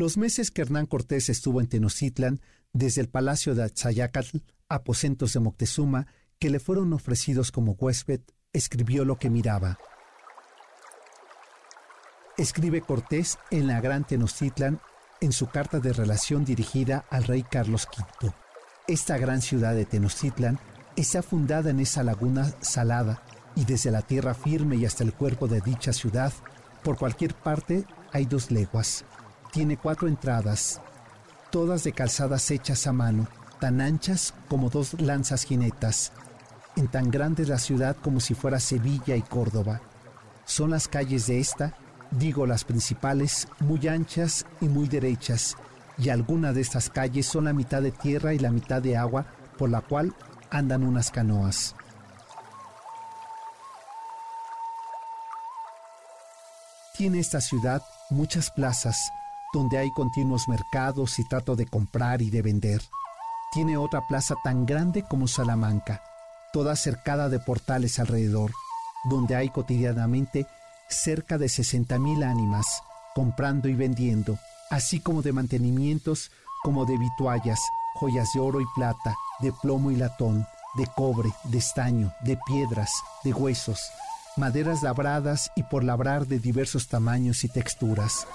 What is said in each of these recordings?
Los meses que Hernán Cortés estuvo en Tenochtitlan, desde el palacio de Atzayacatl, aposentos de Moctezuma, que le fueron ofrecidos como huésped, escribió lo que miraba. Escribe Cortés en la Gran Tenochtitlan en su carta de relación dirigida al rey Carlos V. Esta gran ciudad de Tenochtitlan está fundada en esa laguna salada y desde la tierra firme y hasta el cuerpo de dicha ciudad, por cualquier parte hay dos leguas. Tiene cuatro entradas, todas de calzadas hechas a mano, tan anchas como dos lanzas jinetas, en tan grande la ciudad como si fuera Sevilla y Córdoba. Son las calles de esta, digo las principales, muy anchas y muy derechas, y algunas de estas calles son la mitad de tierra y la mitad de agua por la cual andan unas canoas. Tiene esta ciudad muchas plazas, donde hay continuos mercados y trato de comprar y de vender. Tiene otra plaza tan grande como Salamanca, toda cercada de portales alrededor, donde hay cotidianamente cerca de 60.000 ánimas comprando y vendiendo, así como de mantenimientos como de vituallas, joyas de oro y plata, de plomo y latón, de cobre, de estaño, de piedras, de huesos, maderas labradas y por labrar de diversos tamaños y texturas.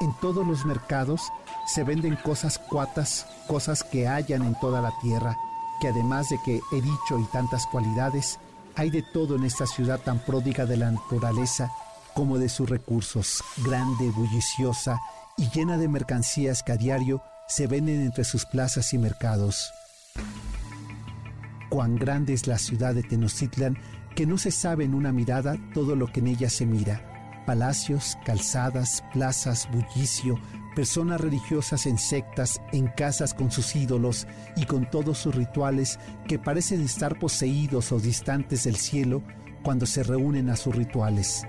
En todos los mercados se venden cosas cuatas, cosas que hallan en toda la tierra, que además de que he dicho y tantas cualidades, hay de todo en esta ciudad tan pródiga de la naturaleza como de sus recursos, grande, bulliciosa y llena de mercancías que a diario se venden entre sus plazas y mercados. Cuán grande es la ciudad de Tenochtitlan que no se sabe en una mirada todo lo que en ella se mira palacios, calzadas, plazas, bullicio, personas religiosas en sectas, en casas con sus ídolos y con todos sus rituales que parecen estar poseídos o distantes del cielo cuando se reúnen a sus rituales.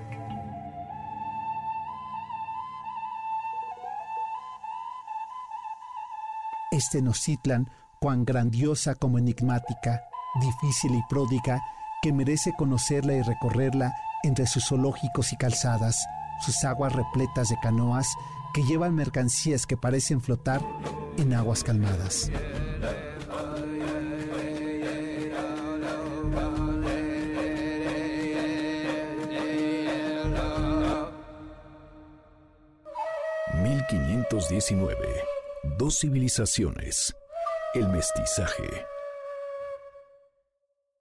Este Nocitlan, cuán grandiosa como enigmática, difícil y pródiga, que merece conocerla y recorrerla entre sus zoológicos y calzadas, sus aguas repletas de canoas que llevan mercancías que parecen flotar en aguas calmadas. ...1519... Dos civilizaciones... ...el mestizaje...